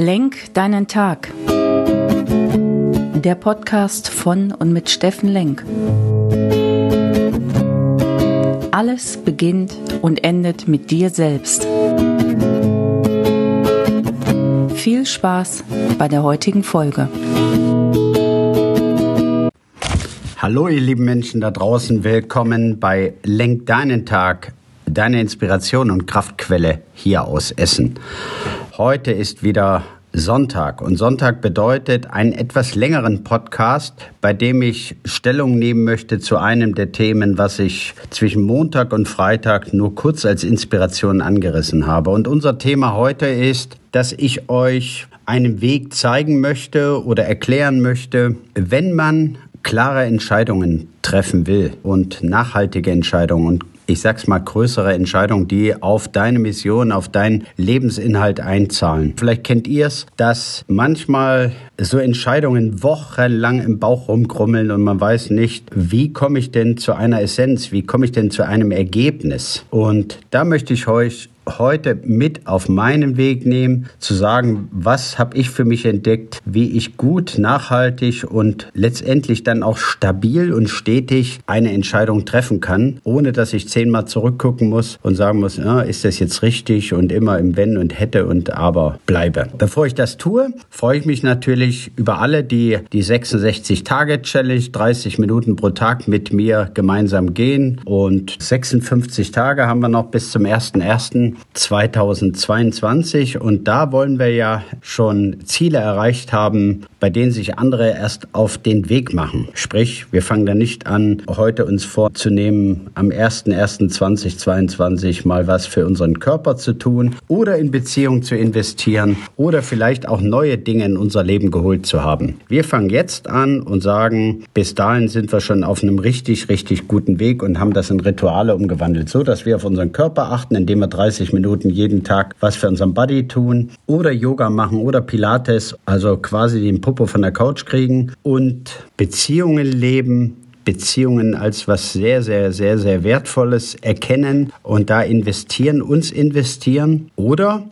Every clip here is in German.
Lenk deinen Tag. Der Podcast von und mit Steffen Lenk. Alles beginnt und endet mit dir selbst. Viel Spaß bei der heutigen Folge. Hallo ihr lieben Menschen da draußen, willkommen bei Lenk deinen Tag, deine Inspiration und Kraftquelle hier aus Essen. Heute ist wieder Sonntag und Sonntag bedeutet einen etwas längeren Podcast, bei dem ich Stellung nehmen möchte zu einem der Themen, was ich zwischen Montag und Freitag nur kurz als Inspiration angerissen habe. Und unser Thema heute ist, dass ich euch einen Weg zeigen möchte oder erklären möchte, wenn man klare Entscheidungen treffen will und nachhaltige Entscheidungen und ich sag's mal, größere Entscheidungen, die auf deine Mission, auf deinen Lebensinhalt einzahlen. Vielleicht kennt ihr's, dass manchmal so Entscheidungen wochenlang im Bauch rumkrummeln und man weiß nicht, wie komme ich denn zu einer Essenz, wie komme ich denn zu einem Ergebnis. Und da möchte ich euch heute mit auf meinen Weg nehmen, zu sagen, was habe ich für mich entdeckt, wie ich gut, nachhaltig und letztendlich dann auch stabil und stetig eine Entscheidung treffen kann, ohne dass ich zehnmal zurückgucken muss und sagen muss, ja, ist das jetzt richtig und immer im Wenn und hätte und aber bleibe. Bevor ich das tue, freue ich mich natürlich über alle, die die 66-Tage-Challenge, 30 Minuten pro Tag mit mir gemeinsam gehen und 56 Tage haben wir noch bis zum 1.1. 2022 und da wollen wir ja schon Ziele erreicht haben, bei denen sich andere erst auf den Weg machen. Sprich, wir fangen da nicht an, heute uns vorzunehmen, am 01.01.2022 mal was für unseren Körper zu tun oder in Beziehung zu investieren oder vielleicht auch neue Dinge in unser Leben geholt zu haben. Wir fangen jetzt an und sagen, bis dahin sind wir schon auf einem richtig, richtig guten Weg und haben das in Rituale umgewandelt, so dass wir auf unseren Körper achten, indem wir 30 Minuten jeden Tag was für unseren Body tun oder Yoga machen oder Pilates, also quasi den Popo von der Couch kriegen und Beziehungen leben, Beziehungen als was sehr, sehr, sehr, sehr Wertvolles erkennen und da investieren, uns investieren oder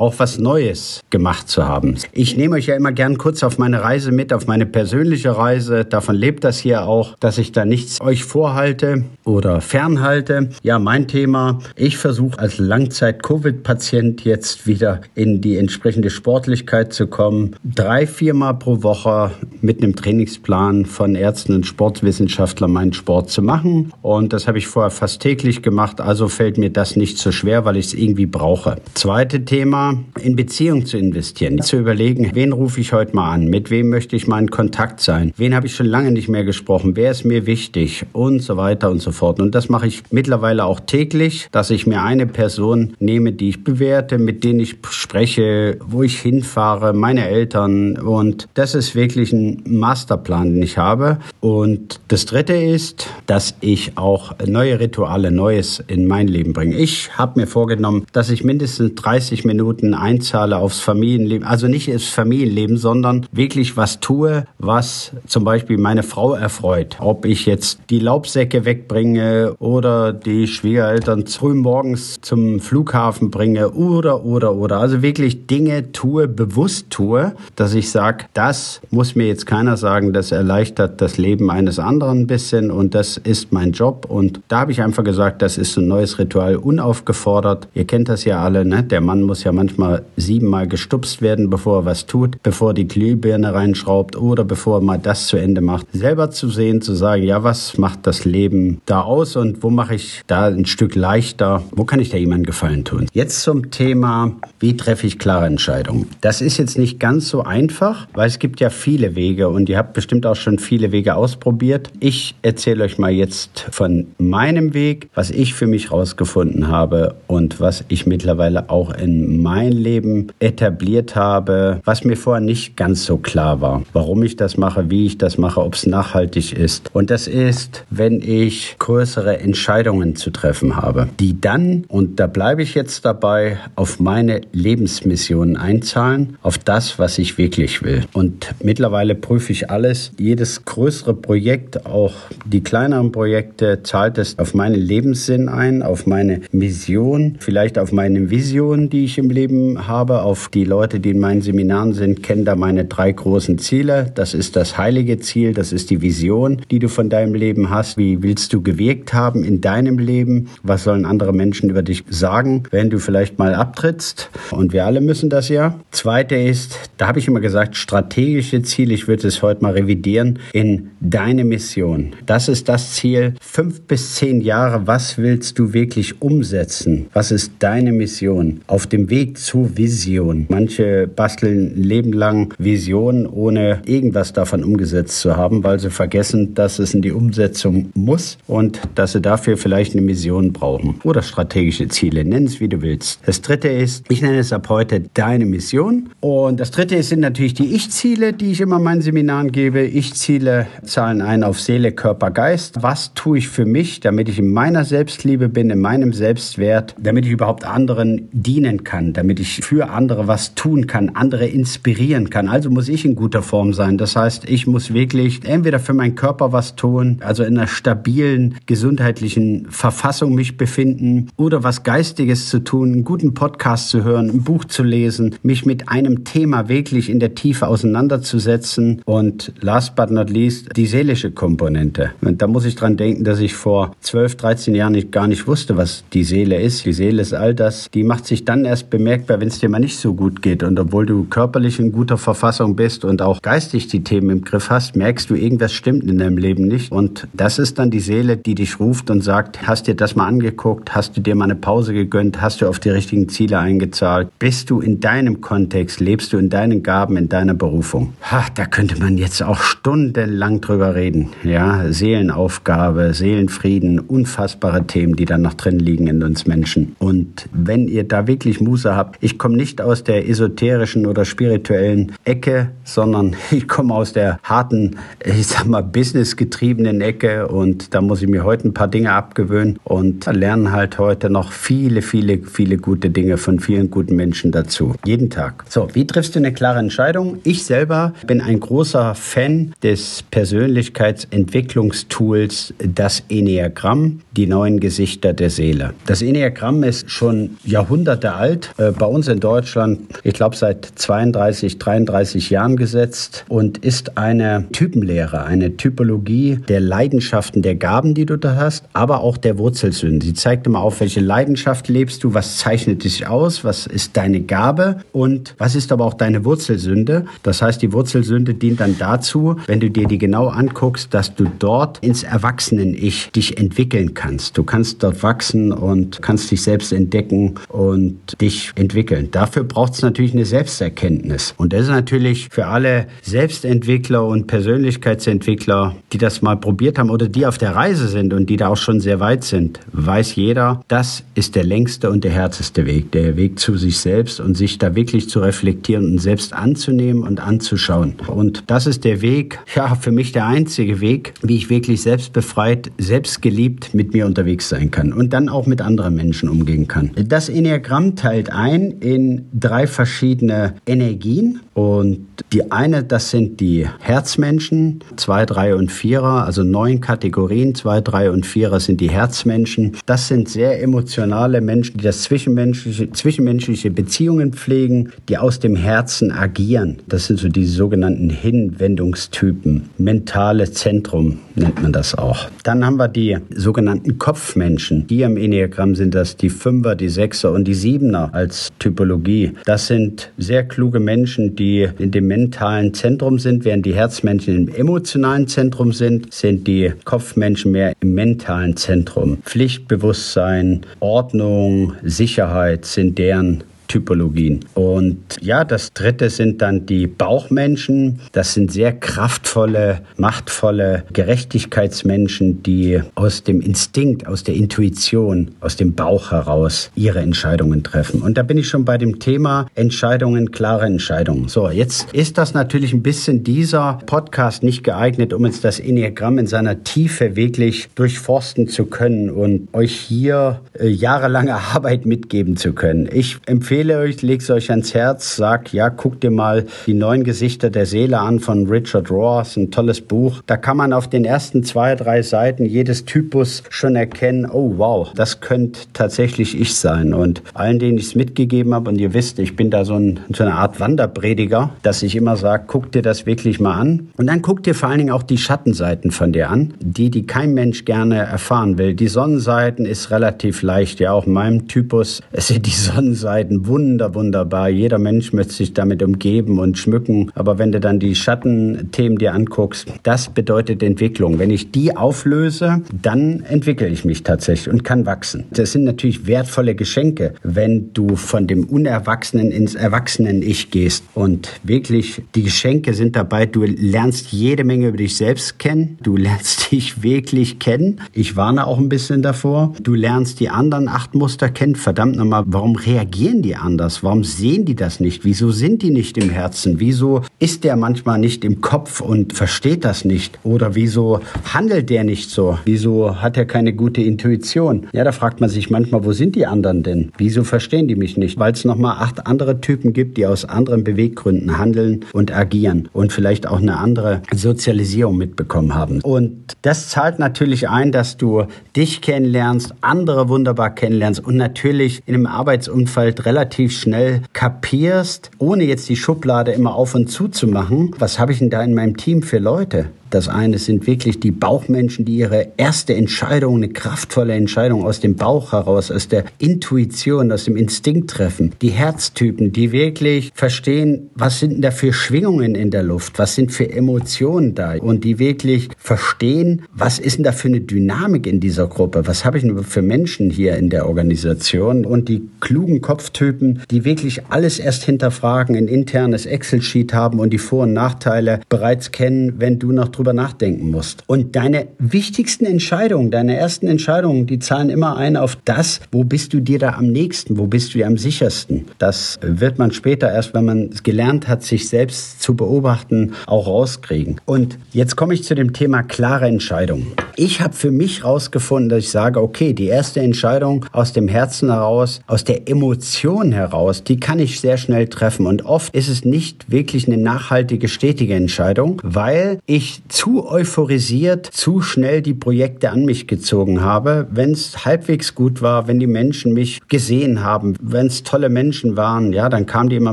auch was Neues gemacht zu haben. Ich nehme euch ja immer gern kurz auf meine Reise mit, auf meine persönliche Reise. Davon lebt das hier auch, dass ich da nichts euch vorhalte oder fernhalte. Ja, mein Thema. Ich versuche als Langzeit-Covid-Patient jetzt wieder in die entsprechende Sportlichkeit zu kommen. Drei, viermal pro Woche mit einem Trainingsplan von Ärzten und Sportwissenschaftlern meinen Sport zu machen. Und das habe ich vorher fast täglich gemacht. Also fällt mir das nicht so schwer, weil ich es irgendwie brauche. Zweite Thema in Beziehung zu investieren, zu überlegen, wen rufe ich heute mal an, mit wem möchte ich mal in Kontakt sein, wen habe ich schon lange nicht mehr gesprochen, wer ist mir wichtig und so weiter und so fort. Und das mache ich mittlerweile auch täglich, dass ich mir eine Person nehme, die ich bewerte, mit denen ich spreche, wo ich hinfahre, meine Eltern und das ist wirklich ein Masterplan, den ich habe. Und das Dritte ist, dass ich auch neue Rituale, Neues in mein Leben bringe. Ich habe mir vorgenommen, dass ich mindestens 30 Minuten Minuten einzahle aufs Familienleben, also nicht aufs Familienleben, sondern wirklich was tue, was zum Beispiel meine Frau erfreut. Ob ich jetzt die Laubsäcke wegbringe oder die Schwiegereltern früh morgens zum Flughafen bringe oder, oder, oder. Also wirklich Dinge tue, bewusst tue, dass ich sage, das muss mir jetzt keiner sagen, das erleichtert das Leben eines anderen ein bisschen und das ist mein Job. Und da habe ich einfach gesagt, das ist ein neues Ritual, unaufgefordert. Ihr kennt das ja alle, ne? Der Mann muss ja manchmal manchmal siebenmal gestupst werden, bevor er was tut, bevor die Glühbirne reinschraubt oder bevor er mal das zu Ende macht. Selber zu sehen, zu sagen, ja, was macht das Leben da aus und wo mache ich da ein Stück leichter, wo kann ich da jemandem Gefallen tun. Jetzt zum Thema, wie treffe ich klare Entscheidungen. Das ist jetzt nicht ganz so einfach, weil es gibt ja viele Wege und ihr habt bestimmt auch schon viele Wege ausprobiert. Ich erzähle euch mal jetzt von meinem Weg, was ich für mich rausgefunden habe und was ich mittlerweile auch in meinem mein Leben etabliert habe, was mir vorher nicht ganz so klar war. Warum ich das mache, wie ich das mache, ob es nachhaltig ist. Und das ist, wenn ich größere Entscheidungen zu treffen habe, die dann, und da bleibe ich jetzt dabei, auf meine Lebens Lebensmission einzahlen, auf das, was ich wirklich will. Und mittlerweile prüfe ich alles. Jedes größere Projekt, auch die kleineren Projekte, zahlt es auf meinen Lebenssinn ein, auf meine Mission, vielleicht auf meine Vision, die ich im Leben habe, auf die Leute, die in meinen Seminaren sind, kennen da meine drei großen Ziele. Das ist das heilige Ziel, das ist die Vision, die du von deinem Leben hast. Wie willst du gewirkt haben in deinem Leben? Was sollen andere Menschen über dich sagen, wenn du vielleicht mal abtrittst? Und wir alle müssen das ja. Zweite ist, da habe ich immer gesagt, strategische Ziele. Ich würde es heute mal revidieren in deine Mission. Das ist das Ziel. Fünf bis zehn Jahre. Was willst du wirklich umsetzen? Was ist deine Mission? Auf dem Weg zur Vision. Manche basteln ein Leben lang Visionen, ohne irgendwas davon umgesetzt zu haben, weil sie vergessen, dass es in die Umsetzung muss und dass sie dafür vielleicht eine Mission brauchen oder strategische Ziele. Nenn es, wie du willst. Das dritte ist, ich nenne es ab heute deine Mission. Und das dritte sind natürlich die Ich-Ziele, die ich immer meinen Seminaren gebe. Ich-Ziele zahlen ein auf Seele, Körper, Geist. Was tue ich für mich, damit ich in meiner Selbstliebe bin, in meinem Selbstwert, damit ich überhaupt anderen dienen kann, damit ich für andere was tun kann, andere inspirieren kann. Also muss ich in guter Form sein. Das heißt, ich muss wirklich entweder für meinen Körper was tun, also in einer stabilen gesundheitlichen Verfassung mich befinden oder was Geistiges zu tun, einen guten Podcast zu hören, ein Buch zu lesen, mich mit einem Thema wirklich in der Tiefe auseinanderzusetzen und last but not least die seelische Komponente. Und da muss ich dran denken, dass ich vor 12, 13 Jahren nicht, gar nicht wusste, was die Seele ist. Die Seele ist all das, die macht sich dann erst bemerkbar, wenn es dir mal nicht so gut geht. Und obwohl du körperlich in guter Verfassung bist und auch geistig die Themen im Griff hast, merkst du, irgendwas stimmt in deinem Leben nicht. Und das ist dann die Seele, die dich ruft und sagt, hast dir das mal angeguckt, hast du dir mal eine Pause gegönnt, hast du auf die richtigen Ziele eingezahlt, bist du in deinem Kontext, lebst du in deinen Gaben, in deiner Berufung. Ha, da könnte man jetzt auch stundenlang drüber reden. Ja, Seelenaufgabe, Seelenfrieden, unfassbare Themen, die da noch drin liegen in uns Menschen. Und wenn ihr da wirklich Muße habt, ich komme nicht aus der esoterischen oder spirituellen Ecke, sondern ich komme aus der harten, ich sag mal, businessgetriebenen Ecke und da muss ich mir heute ein paar Dinge abgewöhnen und lernen halt heute noch viele, viele, viele gute Dinge von vielen guten Menschen dazu. Jeden Tag. So, wie triffst du eine klare Entscheidung? Ich selber bin ein großer Fan des Persönlichkeitsentwicklungstools, das Enneagramm, die neuen Gesichter der Seele. Das Enneagramm ist schon Jahrhunderte alt, äh, bei uns in Deutschland, ich glaube seit 32, 33 Jahren gesetzt und ist eine Typenlehre, eine Typologie der Leidenschaften, der Gaben, die du da hast, aber auch der Wurzelsünden. Sie zeigt immer auf, welche Leidenschaft lebst du, was zeichnet dich aus, was ist deine Gabe und was ist aber auch deine Wurzelsünde. Das heißt, die Wurzelsünde dient dann dazu, wenn du dir die genau anguckst, dass du dort ins Erwachsenen-Ich dich entwickeln kannst. Du kannst dort wachsen und kannst dich selbst entdecken und dich entwickeln. Dafür braucht es natürlich eine Selbsterkenntnis. Und das ist natürlich für alle Selbstentwickler und Persönlichkeitsentwickler, die das mal probiert haben oder die auf der Reise sind und die da auch schon sehr weit sind, weiß jeder, das ist der längste und der härteste Weg. Der Weg zu sich selbst und sich da wirklich zu reflektieren und selbst anzunehmen und anzuschauen. Und das ist der Weg, ja, für mich der einzige Weg, wie ich wirklich selbstbefreit, selbstgeliebt mit mir unterwegs sein kann und dann auch mit anderen Menschen umgehen kann. Das Enneagramm teilt ein in drei verschiedene Energien und die eine, das sind die Herzmenschen, zwei, drei und vierer, also neun Kategorien, zwei, drei und vierer sind die Herzmenschen. Das sind sehr emotionale Menschen, die das zwischenmenschliche, zwischenmenschliche Beziehungen pflegen, die aus dem Herzen agieren. Das sind so die sogenannten Hinwendungstypen. Mentale Zentrum nennt man das auch. Dann haben wir die sogenannten Kopfmenschen. Die im Enneagramm sind das die Fünfer, die Sechser und die Siebener als Typologie. Das sind sehr kluge Menschen, die in dem mentalen Zentrum sind, während die Herzmenschen im emotionalen Zentrum sind, sind die Kopfmenschen mehr im mentalen Zentrum. Pflichtbewusstsein, Ordnung, Sicherheit sind deren Typologien. Und ja, das dritte sind dann die Bauchmenschen. Das sind sehr kraftvolle, machtvolle Gerechtigkeitsmenschen, die aus dem Instinkt, aus der Intuition, aus dem Bauch heraus ihre Entscheidungen treffen. Und da bin ich schon bei dem Thema Entscheidungen, klare Entscheidungen. So, jetzt ist das natürlich ein bisschen dieser Podcast nicht geeignet, um jetzt das Enneagramm in seiner Tiefe wirklich durchforsten zu können und euch hier äh, jahrelange Arbeit mitgeben zu können. Ich empfehle empfehle euch, legt es euch ans Herz, sag, ja, guckt dir mal die neuen Gesichter der Seele an von Richard Ross, ein tolles Buch. Da kann man auf den ersten zwei, drei Seiten jedes Typus schon erkennen, oh wow, das könnte tatsächlich ich sein. Und allen, denen ich es mitgegeben habe, und ihr wisst, ich bin da so, ein, so eine Art Wanderprediger, dass ich immer sage, guck dir das wirklich mal an. Und dann guck dir vor allen Dingen auch die Schattenseiten von dir an, die, die kein Mensch gerne erfahren will. Die Sonnenseiten ist relativ leicht, ja, auch in meinem Typus sind die Sonnenseiten wunder, wunderbar. Jeder Mensch möchte sich damit umgeben und schmücken. Aber wenn du dann die Schattenthemen dir anguckst, das bedeutet Entwicklung. Wenn ich die auflöse, dann entwickle ich mich tatsächlich und kann wachsen. Das sind natürlich wertvolle Geschenke, wenn du von dem Unerwachsenen ins Erwachsenen-Ich gehst. Und wirklich, die Geschenke sind dabei, du lernst jede Menge über dich selbst kennen. Du lernst dich wirklich kennen. Ich warne auch ein bisschen davor. Du lernst die anderen acht Muster kennen. Verdammt nochmal, warum reagieren die anders? Warum sehen die das nicht? Wieso sind die nicht im Herzen? Wieso ist der manchmal nicht im Kopf und versteht das nicht? Oder wieso handelt der nicht so? Wieso hat er keine gute Intuition? Ja, da fragt man sich manchmal, wo sind die anderen denn? Wieso verstehen die mich nicht? Weil es nochmal acht andere Typen gibt, die aus anderen Beweggründen handeln und agieren und vielleicht auch eine andere Sozialisierung mitbekommen haben. Und das zahlt natürlich ein, dass du dich kennenlernst, andere wunderbar kennenlernst und natürlich in einem Arbeitsumfeld relativ schnell kapierst, ohne jetzt die Schublade immer auf und zu zu machen, was habe ich denn da in meinem Team für Leute? Das eine sind wirklich die Bauchmenschen, die ihre erste Entscheidung, eine kraftvolle Entscheidung aus dem Bauch heraus, aus der Intuition, aus dem Instinkt treffen. Die Herztypen, die wirklich verstehen, was sind denn da für Schwingungen in der Luft, was sind für Emotionen da und die wirklich verstehen, was ist denn da für eine Dynamik in dieser Gruppe, was habe ich denn für Menschen hier in der Organisation und die klugen Kopftypen, die wirklich alles erst hinterfragen, ein internes Excel-Sheet haben und die Vor- und Nachteile bereits kennen, wenn du noch drüber nachdenken musst. Und deine wichtigsten Entscheidungen, deine ersten Entscheidungen, die zahlen immer ein auf das, wo bist du dir da am nächsten, wo bist du dir am sichersten. Das wird man später erst, wenn man es gelernt hat, sich selbst zu beobachten, auch rauskriegen. Und jetzt komme ich zu dem Thema klare Entscheidungen. Ich habe für mich herausgefunden, dass ich sage, okay, die erste Entscheidung aus dem Herzen heraus, aus der Emotion heraus, die kann ich sehr schnell treffen. Und oft ist es nicht wirklich eine nachhaltige, stetige Entscheidung, weil ich zu euphorisiert, zu schnell die Projekte an mich gezogen habe. Wenn es halbwegs gut war, wenn die Menschen mich gesehen haben, wenn es tolle Menschen waren, ja, dann kamen die immer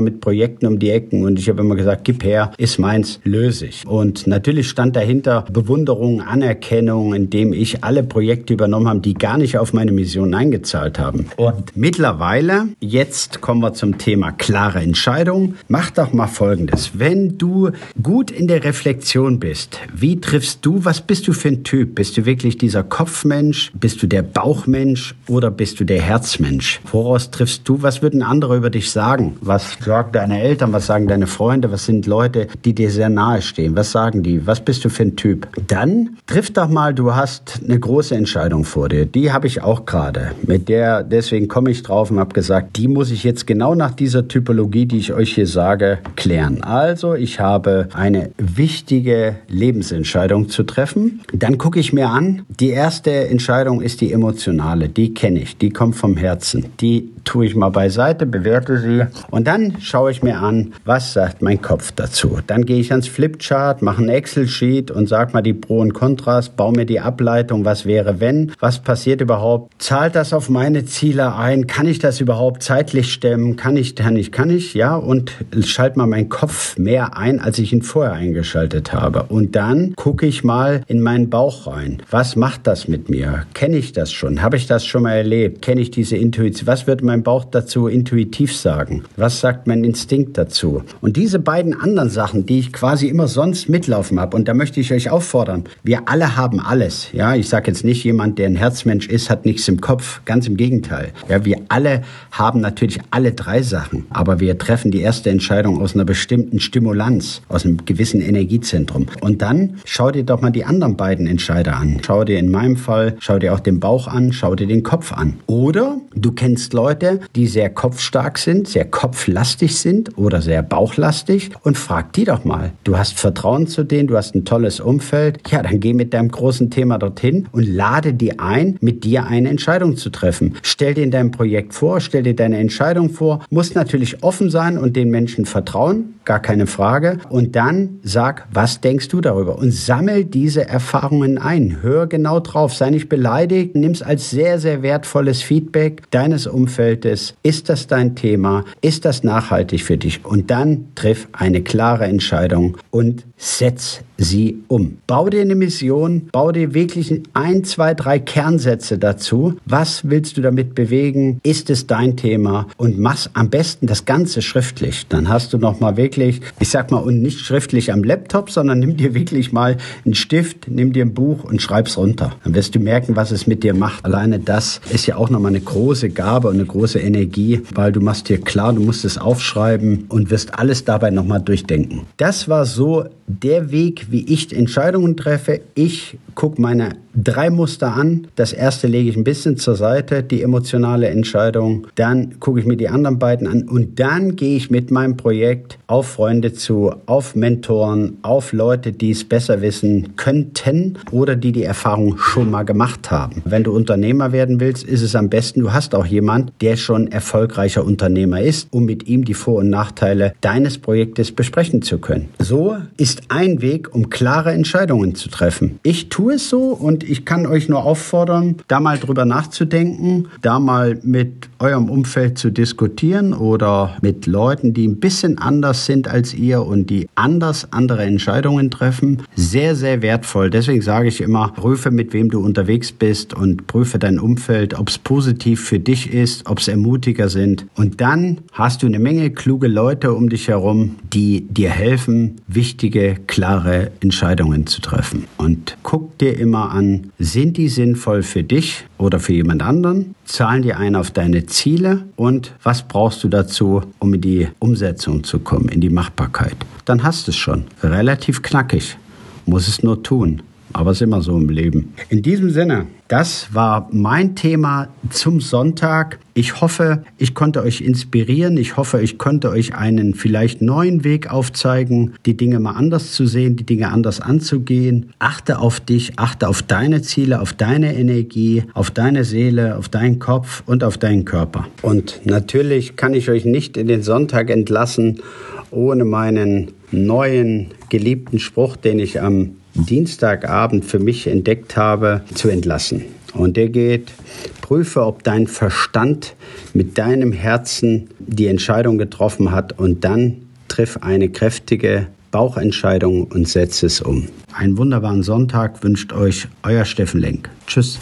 mit Projekten um die Ecken und ich habe immer gesagt, gib her, ist meins, löse ich. Und natürlich stand dahinter Bewunderung, Anerkennung, indem ich alle Projekte übernommen habe, die gar nicht auf meine Mission eingezahlt haben. Und mittlerweile, jetzt kommen wir zum Thema klare Entscheidung. Mach doch mal Folgendes. Wenn du gut in der Reflexion bist, wie triffst du, was bist du für ein Typ? Bist du wirklich dieser Kopfmensch? Bist du der Bauchmensch oder bist du der Herzmensch? Woraus triffst du, was würden andere über dich sagen? Was sagen deine Eltern? Was sagen deine Freunde? Was sind Leute, die dir sehr nahe stehen? Was sagen die? Was bist du für ein Typ? Dann triff doch mal, du hast eine große Entscheidung vor dir. Die habe ich auch gerade. Mit der, deswegen komme ich drauf und habe gesagt, die muss ich jetzt genau nach dieser Typologie, die ich euch hier sage, klären. Also, ich habe eine wichtige Lebens Lebensentscheidung zu treffen. Dann gucke ich mir an, die erste Entscheidung ist die emotionale, die kenne ich, die kommt vom Herzen. Die tue ich mal beiseite, bewerte sie und dann schaue ich mir an, was sagt mein Kopf dazu. Dann gehe ich ans Flipchart, mache ein Excel-Sheet und sage mal die Pro und Kontras, baue mir die Ableitung, was wäre wenn, was passiert überhaupt, zahlt das auf meine Ziele ein, kann ich das überhaupt zeitlich stemmen, kann ich, kann ich, kann ich, ja und schalte mal meinen Kopf mehr ein, als ich ihn vorher eingeschaltet habe. Und dann gucke ich mal in meinen Bauch rein. Was macht das mit mir? Kenne ich das schon? Habe ich das schon mal erlebt? Kenne ich diese Intuition? Was wird mein Bauch dazu intuitiv sagen? Was sagt mein Instinkt dazu? Und diese beiden anderen Sachen, die ich quasi immer sonst mitlaufen habe, und da möchte ich euch auffordern, wir alle haben alles. Ja, ich sage jetzt nicht, jemand, der ein Herzmensch ist, hat nichts im Kopf. Ganz im Gegenteil. Ja, wir alle haben natürlich alle drei Sachen, aber wir treffen die erste Entscheidung aus einer bestimmten Stimulanz, aus einem gewissen Energiezentrum. Und dann schau dir doch mal die anderen beiden Entscheider an. Schau dir in meinem Fall, schau dir auch den Bauch an, schau dir den Kopf an. Oder du kennst Leute, Leute, die sehr kopfstark sind, sehr kopflastig sind oder sehr bauchlastig und frag die doch mal. Du hast Vertrauen zu denen, du hast ein tolles Umfeld. Ja, dann geh mit deinem großen Thema dorthin und lade die ein, mit dir eine Entscheidung zu treffen. Stell dir in deinem Projekt vor, stell dir deine Entscheidung vor, musst natürlich offen sein und den Menschen vertrauen, gar keine Frage. Und dann sag, was denkst du darüber? Und sammel diese Erfahrungen ein. Hör genau drauf, sei nicht beleidigt, nimm es als sehr, sehr wertvolles Feedback deines Umfeldes. Ist das dein Thema? Ist das nachhaltig für dich? Und dann triff eine klare Entscheidung und setz sie um. Bau dir eine Mission, bau dir wirklich ein, zwei, drei Kernsätze dazu. Was willst du damit bewegen? Ist es dein Thema? Und mach am besten das Ganze schriftlich. Dann hast du noch mal wirklich, ich sag mal, und nicht schriftlich am Laptop, sondern nimm dir wirklich mal einen Stift, nimm dir ein Buch und schreib's runter. Dann wirst du merken, was es mit dir macht. Alleine das ist ja auch noch mal eine große Gabe und eine große Energie, weil du machst dir klar, du musst es aufschreiben und wirst alles dabei noch mal durchdenken. Das war so der Weg, wie ich Entscheidungen treffe. Ich gucke meine drei Muster an. Das erste lege ich ein bisschen zur Seite, die emotionale Entscheidung. Dann gucke ich mir die anderen beiden an und dann gehe ich mit meinem Projekt auf Freunde zu, auf Mentoren, auf Leute, die es besser wissen könnten oder die die Erfahrung schon mal gemacht haben. Wenn du Unternehmer werden willst, ist es am besten, du hast auch jemand, der schon erfolgreicher Unternehmer ist, um mit ihm die Vor- und Nachteile deines Projektes besprechen zu können. So ist ein Weg, um klare Entscheidungen zu treffen. Ich tue es so und ich kann euch nur auffordern, da mal drüber nachzudenken, da mal mit eurem Umfeld zu diskutieren oder mit Leuten, die ein bisschen anders sind als ihr und die anders andere Entscheidungen treffen. Sehr, sehr wertvoll. Deswegen sage ich immer, prüfe, mit wem du unterwegs bist und prüfe dein Umfeld, ob es positiv für dich ist, ob es Ermutiger sind. Und dann hast du eine Menge kluge Leute um dich herum, die dir helfen, wichtige, klare Entscheidungen zu treffen. Und guck dir immer an, sind die sinnvoll für dich oder für jemand anderen? Zahlen die ein auf deine Ziele und was brauchst du dazu, um in die Umsetzung zu kommen, in die Machbarkeit? Dann hast du es schon. Relativ knackig. Muss es nur tun. Aber es ist immer so im Leben. In diesem Sinne, das war mein Thema zum Sonntag. Ich hoffe, ich konnte euch inspirieren. Ich hoffe, ich konnte euch einen vielleicht neuen Weg aufzeigen, die Dinge mal anders zu sehen, die Dinge anders anzugehen. Achte auf dich, achte auf deine Ziele, auf deine Energie, auf deine Seele, auf deinen Kopf und auf deinen Körper. Und natürlich kann ich euch nicht in den Sonntag entlassen, ohne meinen neuen geliebten Spruch, den ich am Dienstagabend für mich entdeckt habe, zu entlassen. Und der geht, prüfe, ob dein Verstand mit deinem Herzen die Entscheidung getroffen hat und dann triff eine kräftige Bauchentscheidung und setze es um. Einen wunderbaren Sonntag wünscht euch euer Steffen Lenk. Tschüss.